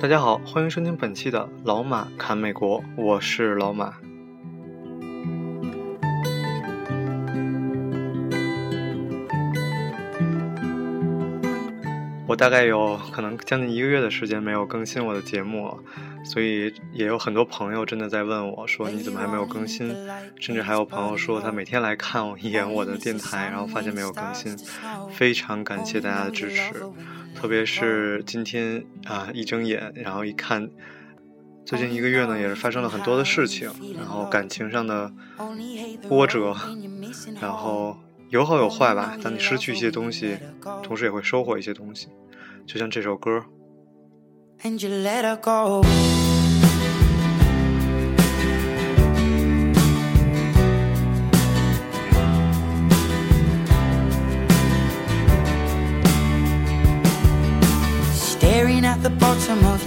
大家好，欢迎收听本期的老马侃美国，我是老马。我大概有可能将近一个月的时间没有更新我的节目了，所以也有很多朋友真的在问我，说你怎么还没有更新？甚至还有朋友说他每天来看我一眼我的电台，然后发现没有更新，非常感谢大家的支持。特别是今天啊，一睁眼，然后一看，最近一个月呢，也是发生了很多的事情，然后感情上的波折，然后有好有坏吧。当你失去一些东西，同时也会收获一些东西，就像这首歌。the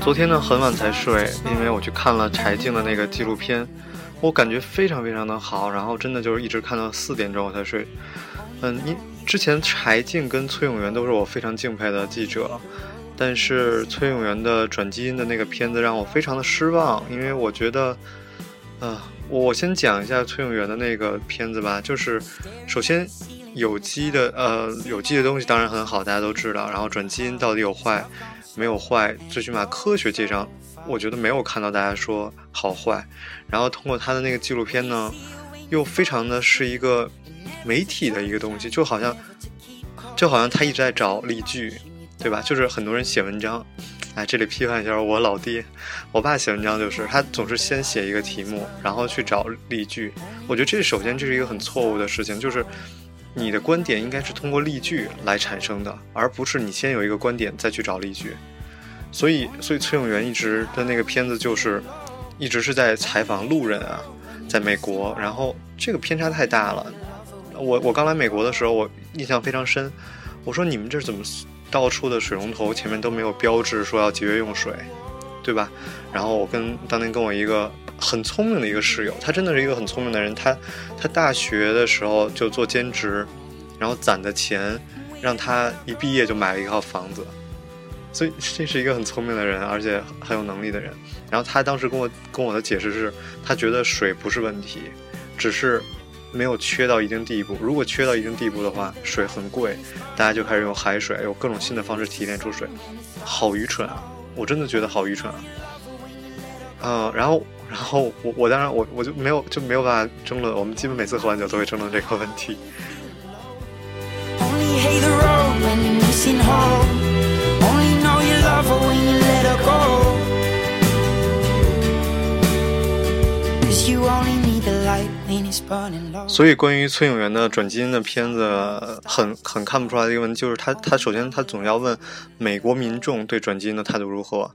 昨天呢很晚才睡，因为我去看了柴静的那个纪录片，我感觉非常非常的好，然后真的就是一直看到四点钟我才睡。嗯，你之前柴静跟崔永元都是我非常敬佩的记者，但是崔永元的转基因的那个片子让我非常的失望，因为我觉得，呃，我先讲一下崔永元的那个片子吧，就是首先有机的呃有机的东西当然很好，大家都知道，然后转基因到底有坏？没有坏，最起码科学界上，我觉得没有看到大家说好坏。然后通过他的那个纪录片呢，又非常的是一个媒体的一个东西，就好像就好像他一直在找例句，对吧？就是很多人写文章，哎，这里批判一下我老爹，我爸写文章就是他总是先写一个题目，然后去找例句。我觉得这首先这是一个很错误的事情，就是。你的观点应该是通过例句来产生的，而不是你先有一个观点再去找例句。所以，所以崔永元一直的那个片子就是，一直是在采访路人啊，在美国，然后这个偏差太大了。我我刚来美国的时候，我印象非常深。我说你们这怎么到处的水龙头前面都没有标志说要节约用水，对吧？然后我跟当年跟我一个。很聪明的一个室友，他真的是一个很聪明的人。他，他大学的时候就做兼职，然后攒的钱，让他一毕业就买了一套房子。所以这是一个很聪明的人，而且很有能力的人。然后他当时跟我跟我的解释是，他觉得水不是问题，只是没有缺到一定地步。如果缺到一定地步的话，水很贵，大家就开始用海水，有各种新的方式提炼出水。好愚蠢啊！我真的觉得好愚蠢啊。嗯，然后。然后我我当然我我就没有就没有办法争论，我们基本每次喝完酒都会争论这个问题。所以关于崔永元的转基因的片子，很很看不出来的一个问题就是他他首先他总要问美国民众对转基因的态度如何，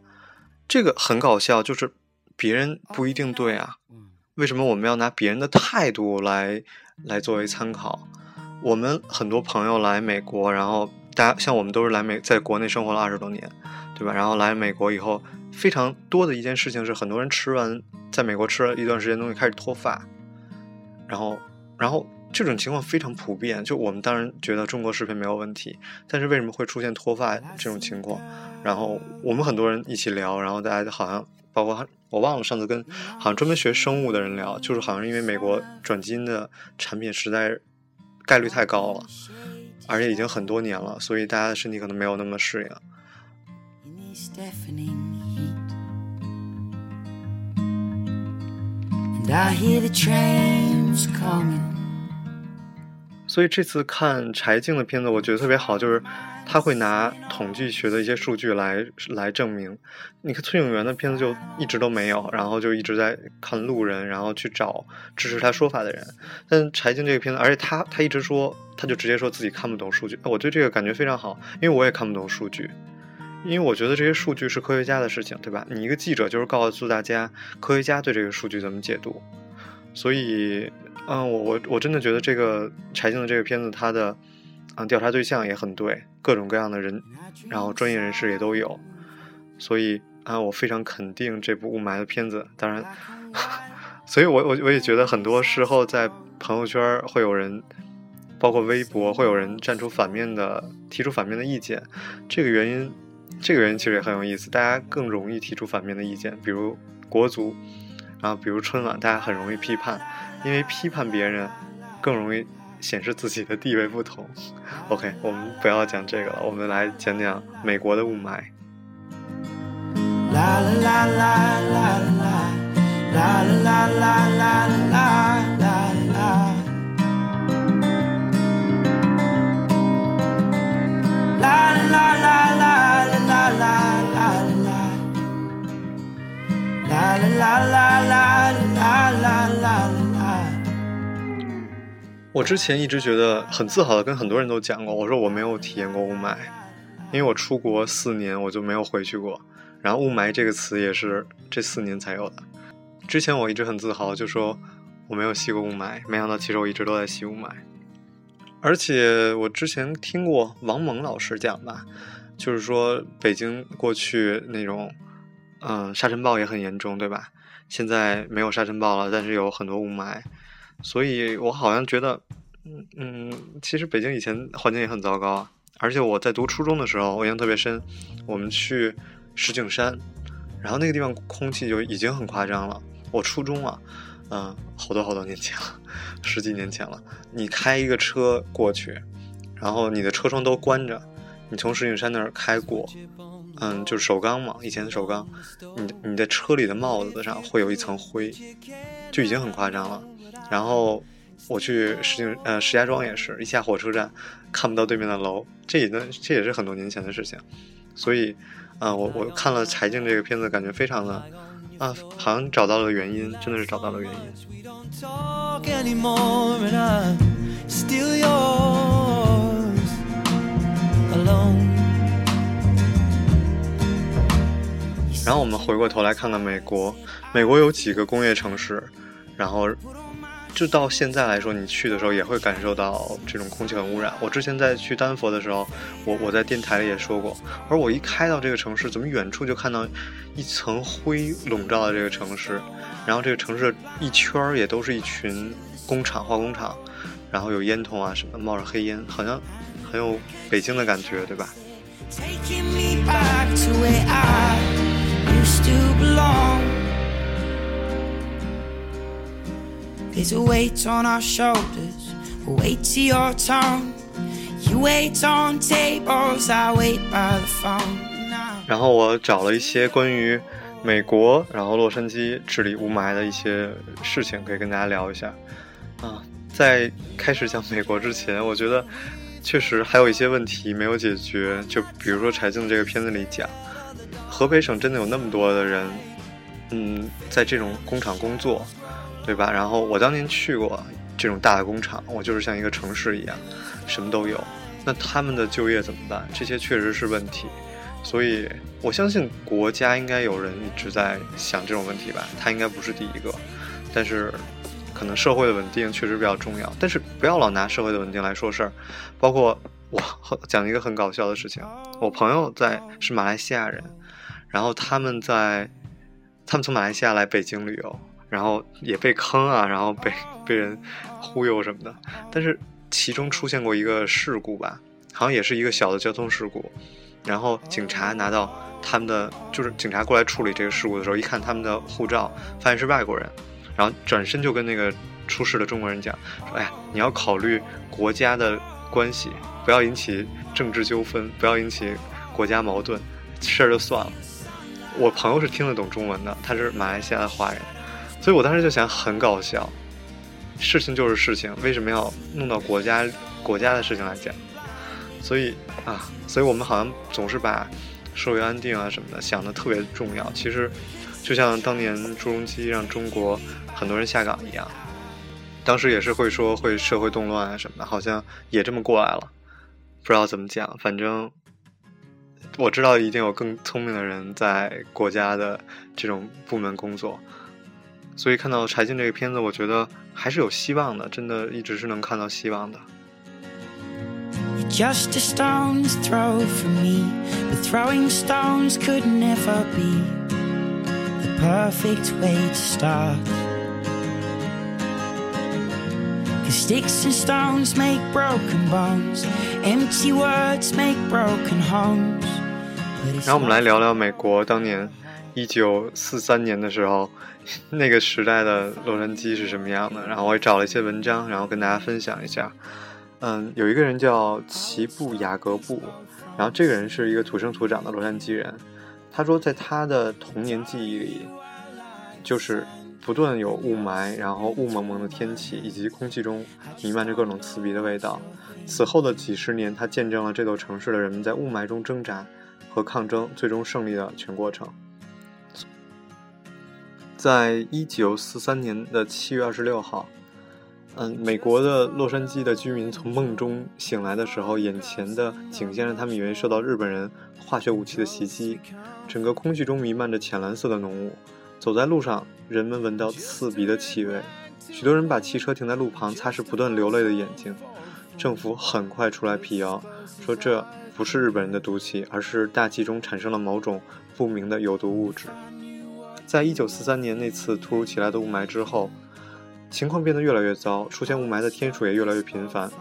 这个很搞笑，就是。别人不一定对啊，为什么我们要拿别人的态度来来作为参考？我们很多朋友来美国，然后大家像我们都是来美，在国内生活了二十多年，对吧？然后来美国以后，非常多的一件事情是，很多人吃完在美国吃了一段时间东西开始脱发，然后，然后这种情况非常普遍。就我们当然觉得中国食品没有问题，但是为什么会出现脱发这种情况？然后我们很多人一起聊，然后大家好像。包括我忘了上次跟好像专门学生物的人聊，就是好像因为美国转基因的产品实在概率太高了，而且已经很多年了，所以大家的身体可能没有那么适应。所以这次看柴静的片子，我觉得特别好，就是他会拿统计学的一些数据来来证明。你看崔永元的片子就一直都没有，然后就一直在看路人，然后去找支持他说法的人。但柴静这个片子，而且他他一直说，他就直接说自己看不懂数据。我对这个感觉非常好，因为我也看不懂数据。因为我觉得这些数据是科学家的事情，对吧？你一个记者就是告诉大家科学家对这个数据怎么解读。所以，嗯，我我我真的觉得这个柴静的这个片子，它的啊调查对象也很对，各种各样的人，然后专业人士也都有。所以啊，我非常肯定这部雾霾的片子。当然，所以我我我也觉得很多时候在朋友圈会有人。包括微博会有人站出反面的，提出反面的意见，这个原因，这个原因其实也很有意思。大家更容易提出反面的意见，比如国足，然后比如春晚，大家很容易批判，因为批判别人更容易显示自己的地位不同。OK，我们不要讲这个了，我们来讲讲美国的雾霾。啦啦啦啦啦啦啦啦啦啦啦我之前一直觉得很自豪的，跟很多人都讲过，我说我没有体验过雾霾，因为我出国四年，我就没有回去过。然后雾霾这个词也是这四年才有的。之前我一直很自豪，就说我没有吸过雾霾，没想到其实我一直都在吸雾霾。而且我之前听过王蒙老师讲吧，就是说北京过去那种，嗯，沙尘暴也很严重，对吧？现在没有沙尘暴了，但是有很多雾霾，所以我好像觉得，嗯嗯，其实北京以前环境也很糟糕啊。而且我在读初中的时候，我印象特别深，我们去石景山，然后那个地方空气就已经很夸张了。我初中啊。嗯，好多好多年前了，十几年前了。你开一个车过去，然后你的车窗都关着，你从石景山那儿开过，嗯，就是首钢嘛，以前的首钢，你你的车里的帽子上会有一层灰，就已经很夸张了。然后我去石景呃石家庄也是一下火车站看不到对面的楼，这也能这也是很多年前的事情。所以，啊，我我看了柴静这个片子，感觉非常的。啊，好像找到了原因，真的是找到了原因。然后我们回过头来看看美国，美国有几个工业城市，然后。就到现在来说，你去的时候也会感受到这种空气很污染。我之前在去丹佛的时候，我我在电台里也说过，而我一开到这个城市，怎么远处就看到一层灰笼罩了这个城市，然后这个城市一圈儿也都是一群工厂、化工厂，然后有烟囱啊什么冒着黑烟，好像很有北京的感觉，对吧？Taking me back to where I used to belong.？There's a weight on our shoulders, a weight to your tongue. You wait on tables, I wait by the phone. 然后我找了一些关于美国，然后洛杉矶治理雾霾的一些事情，可以跟大家聊一下。啊，在开始讲美国之前，我觉得确实还有一些问题没有解决。就比如说柴静这个片子里讲，河北省真的有那么多的人，嗯，在这种工厂工作。对吧？然后我当年去过这种大的工厂，我就是像一个城市一样，什么都有。那他们的就业怎么办？这些确实是问题。所以我相信国家应该有人一直在想这种问题吧。他应该不是第一个，但是可能社会的稳定确实比较重要。但是不要老拿社会的稳定来说事儿。包括我讲一个很搞笑的事情，我朋友在是马来西亚人，然后他们在他们从马来西亚来北京旅游。然后也被坑啊，然后被被人忽悠什么的，但是其中出现过一个事故吧，好像也是一个小的交通事故，然后警察拿到他们的，就是警察过来处理这个事故的时候，一看他们的护照，发现是外国人，然后转身就跟那个出事的中国人讲说：“哎呀，你要考虑国家的关系，不要引起政治纠纷，不要引起国家矛盾，事儿就算了。”我朋友是听得懂中文的，他是马来西亚的华人。所以我当时就想，很搞笑，事情就是事情，为什么要弄到国家国家的事情来讲？所以啊，所以我们好像总是把社会安定啊什么的想的特别重要。其实，就像当年朱镕基让中国很多人下岗一样，当时也是会说会社会动乱啊什么的，好像也这么过来了。不知道怎么讲，反正我知道一定有更聪明的人在国家的这种部门工作，所以看到柴静这个片子，我觉得还是有希望的，真的一直是能看到希望的。Just a stone's throw from me, but throwing stones could never be the perfect way to start. Cause sticks and stones make broken bones, empty words make broken homes. 然后我们来聊聊美国当年一九四三年的时候，那个时代的洛杉矶是什么样的。然后我也找了一些文章，然后跟大家分享一下。嗯，有一个人叫齐布雅各布，然后这个人是一个土生土长的洛杉矶人。他说，在他的童年记忆里，就是不断有雾霾，然后雾蒙蒙的天气，以及空气中弥漫着各种刺鼻的味道。此后的几十年，他见证了这座城市的人们在雾霾中挣扎和抗争，最终胜利的全过程。在一九四三年的七月二十六号。嗯，美国的洛杉矶的居民从梦中醒来的时候，眼前的景象让他们以为受到日本人化学武器的袭击。整个空气中弥漫着浅蓝色的浓雾，走在路上，人们闻到刺鼻的气味。许多人把汽车停在路旁，擦拭不断流泪的眼睛。政府很快出来辟谣，说这不是日本人的毒气，而是大气中产生了某种不明的有毒物质。在一九四三年那次突如其来的雾霾之后。情况变得越来越糟，出现雾霾的天数也越来越频繁，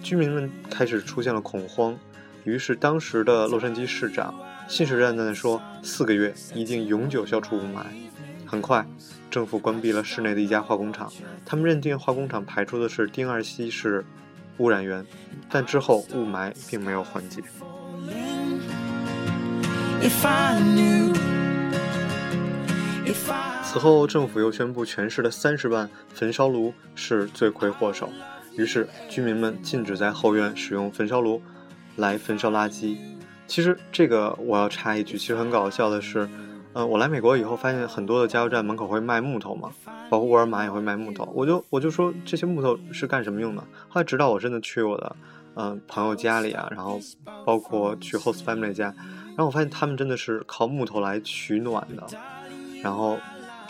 居民们开始出现了恐慌。于是，当时的洛杉矶市长信誓旦旦地说：“四个月一定永久消除雾霾。”很快，政府关闭了市内的一家化工厂，他们认定化工厂排出的是丁二烯是污染源，但之后雾霾并没有缓解。此后，政府又宣布全市的三十万焚烧炉是罪魁祸首，于是居民们禁止在后院使用焚烧炉来焚烧垃圾。其实这个我要插一句，其实很搞笑的是，嗯，我来美国以后发现很多的加油站门口会卖木头嘛，包括沃尔玛也会卖木头。我就我就说这些木头是干什么用的？后来直到我真的去我的嗯朋友家里啊，然后包括去 host family 家，然后我发现他们真的是靠木头来取暖的，然后。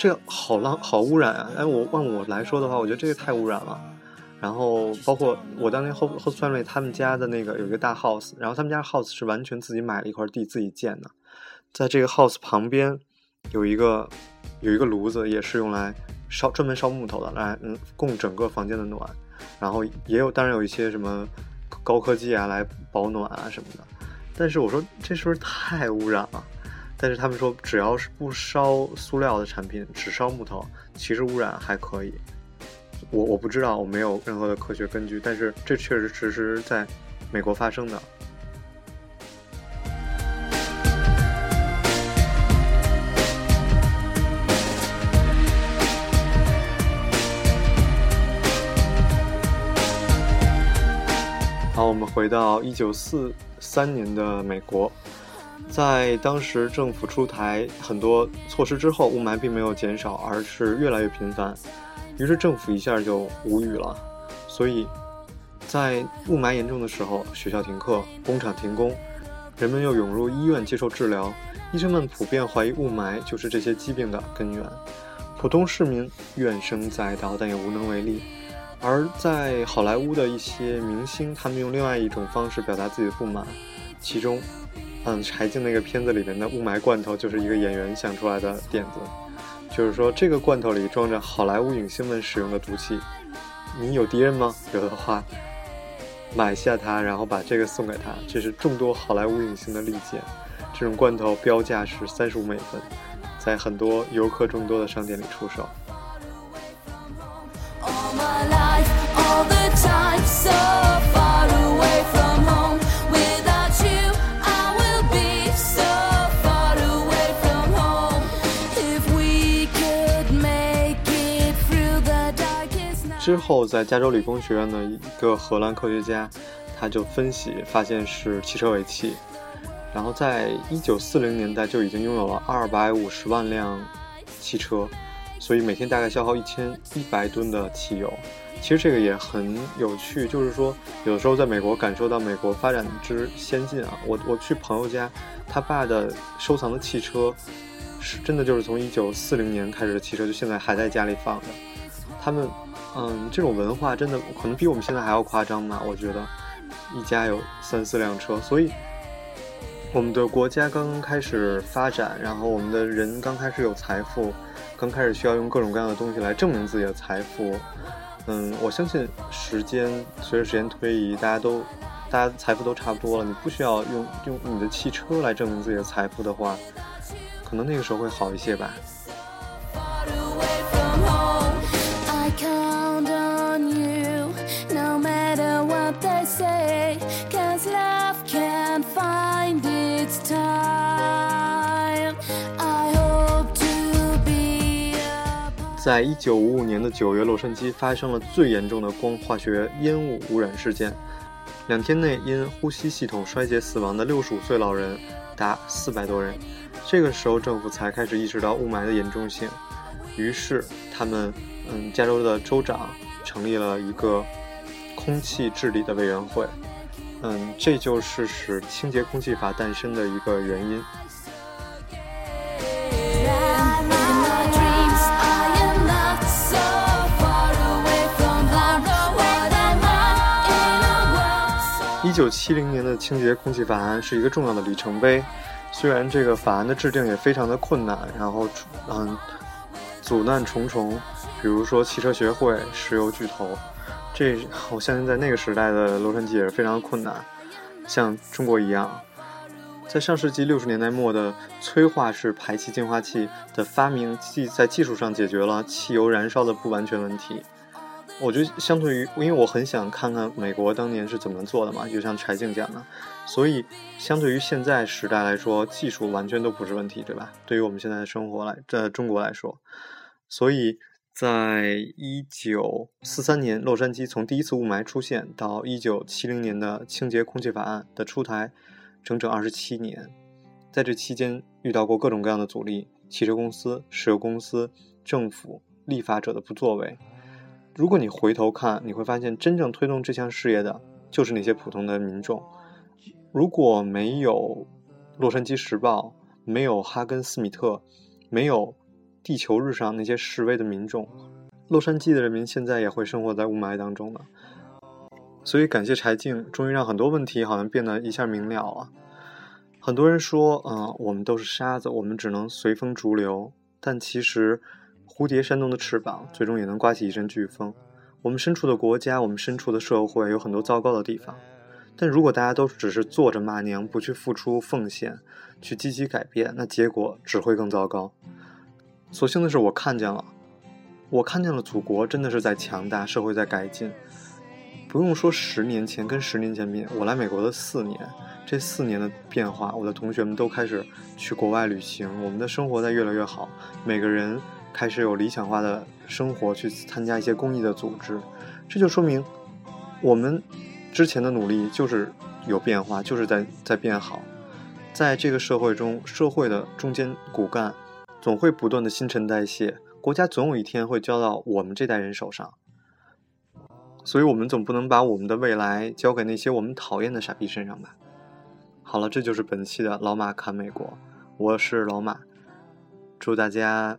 这个好浪好污染啊！哎，我按我来说的话，我觉得这个太污染了。然后包括我当年 host host family 他们家的那个有一个大 house，然后他们家 house 是完全自己买了一块地自己建的，在这个 house 旁边有一个有一个炉子，也是用来烧专门烧木头的，来嗯供整个房间的暖。然后也有当然有一些什么高科技啊来保暖啊什么的。但是我说这是不是太污染了？但是他们说，只要是不烧塑料的产品，只烧木头，其实污染还可以。我我不知道，我没有任何的科学根据，但是这确实只是在美国发生的。好，我们回到一九四三年的美国。在当时政府出台很多措施之后，雾霾并没有减少，而是越来越频繁。于是政府一下就无语了。所以，在雾霾严重的时候，学校停课，工厂停工，人们又涌入医院接受治疗。医生们普遍怀疑雾霾就是这些疾病的根源。普通市民怨声载道，但也无能为力。而在好莱坞的一些明星，他们用另外一种方式表达自己的不满，其中。嗯，柴静那个片子里面的雾霾罐头就是一个演员想出来的点子，就是说这个罐头里装着好莱坞影星们使用的毒气，你有敌人吗？有的话，买下它，然后把这个送给他，这是众多好莱坞影星的利剑。这种罐头标价是三十五美分，在很多游客众多的商店里出售。之后，在加州理工学院的一个荷兰科学家，他就分析发现是汽车尾气。然后，在一九四零年代就已经拥有了二百五十万辆汽车，所以每天大概消耗一千一百吨的汽油。其实这个也很有趣，就是说有的时候在美国感受到美国发展之先进啊。我我去朋友家，他爸的收藏的汽车，是真的就是从一九四零年开始的汽车，就现在还在家里放着。他们，嗯，这种文化真的可能比我们现在还要夸张吧？我觉得一家有三四辆车，所以我们的国家刚刚开始发展，然后我们的人刚开始有财富，刚开始需要用各种各样的东西来证明自己的财富。嗯，我相信时间随着时间推移，大家都，大家财富都差不多了，你不需要用用你的汽车来证明自己的财富的话，可能那个时候会好一些吧。在一九五五年的九月，洛杉矶发生了最严重的光化学烟雾污染事件。两天内，因呼吸系统衰竭死亡的六十五岁老人达四百多人。这个时候，政府才开始意识到雾霾的严重性。于是，他们，嗯，加州的州长成立了一个空气治理的委员会。嗯，这就是使清洁空气法诞生的一个原因。九七零年的清洁空气法案是一个重要的里程碑，虽然这个法案的制定也非常的困难，然后嗯，阻难重重，比如说汽车协会、石油巨头，这我相信在那个时代的洛杉矶也是非常困难，像中国一样，在上世纪六十年代末的催化式排气净化器的发明，技在技术上解决了汽油燃烧的不完全问题。我觉得相对于，因为我很想看看美国当年是怎么做的嘛，就像柴静讲的，所以相对于现在时代来说，技术完全都不是问题，对吧？对于我们现在的生活来，在中国来说，所以在一九四三年，洛杉矶从第一次雾霾出现到一九七零年的清洁空气法案的出台，整整二十七年，在这期间遇到过各种各样的阻力：汽车公司、石油公司、政府、立法者的不作为。如果你回头看，你会发现真正推动这项事业的，就是那些普通的民众。如果没有《洛杉矶时报》，没有哈根斯米特，没有地球日上那些示威的民众，洛杉矶的人民现在也会生活在雾霾当中呢。所以，感谢柴静，终于让很多问题好像变得一下明了了。很多人说，嗯，我们都是沙子，我们只能随风逐流，但其实。蝴蝶扇动的翅膀，最终也能刮起一阵飓风。我们身处的国家，我们身处的社会，有很多糟糕的地方。但如果大家都只是坐着骂娘，不去付出奉献，去积极改变，那结果只会更糟糕。所幸的是，我看见了，我看见了祖国真的是在强大，社会在改进。不用说十年前跟十年前比，我来美国的四年，这四年的变化，我的同学们都开始去国外旅行，我们的生活在越来越好，每个人。开始有理想化的生活，去参加一些公益的组织，这就说明我们之前的努力就是有变化，就是在在变好。在这个社会中，社会的中间骨干总会不断的新陈代谢，国家总有一天会交到我们这代人手上。所以，我们总不能把我们的未来交给那些我们讨厌的傻逼身上吧？好了，这就是本期的老马侃美国，我是老马，祝大家。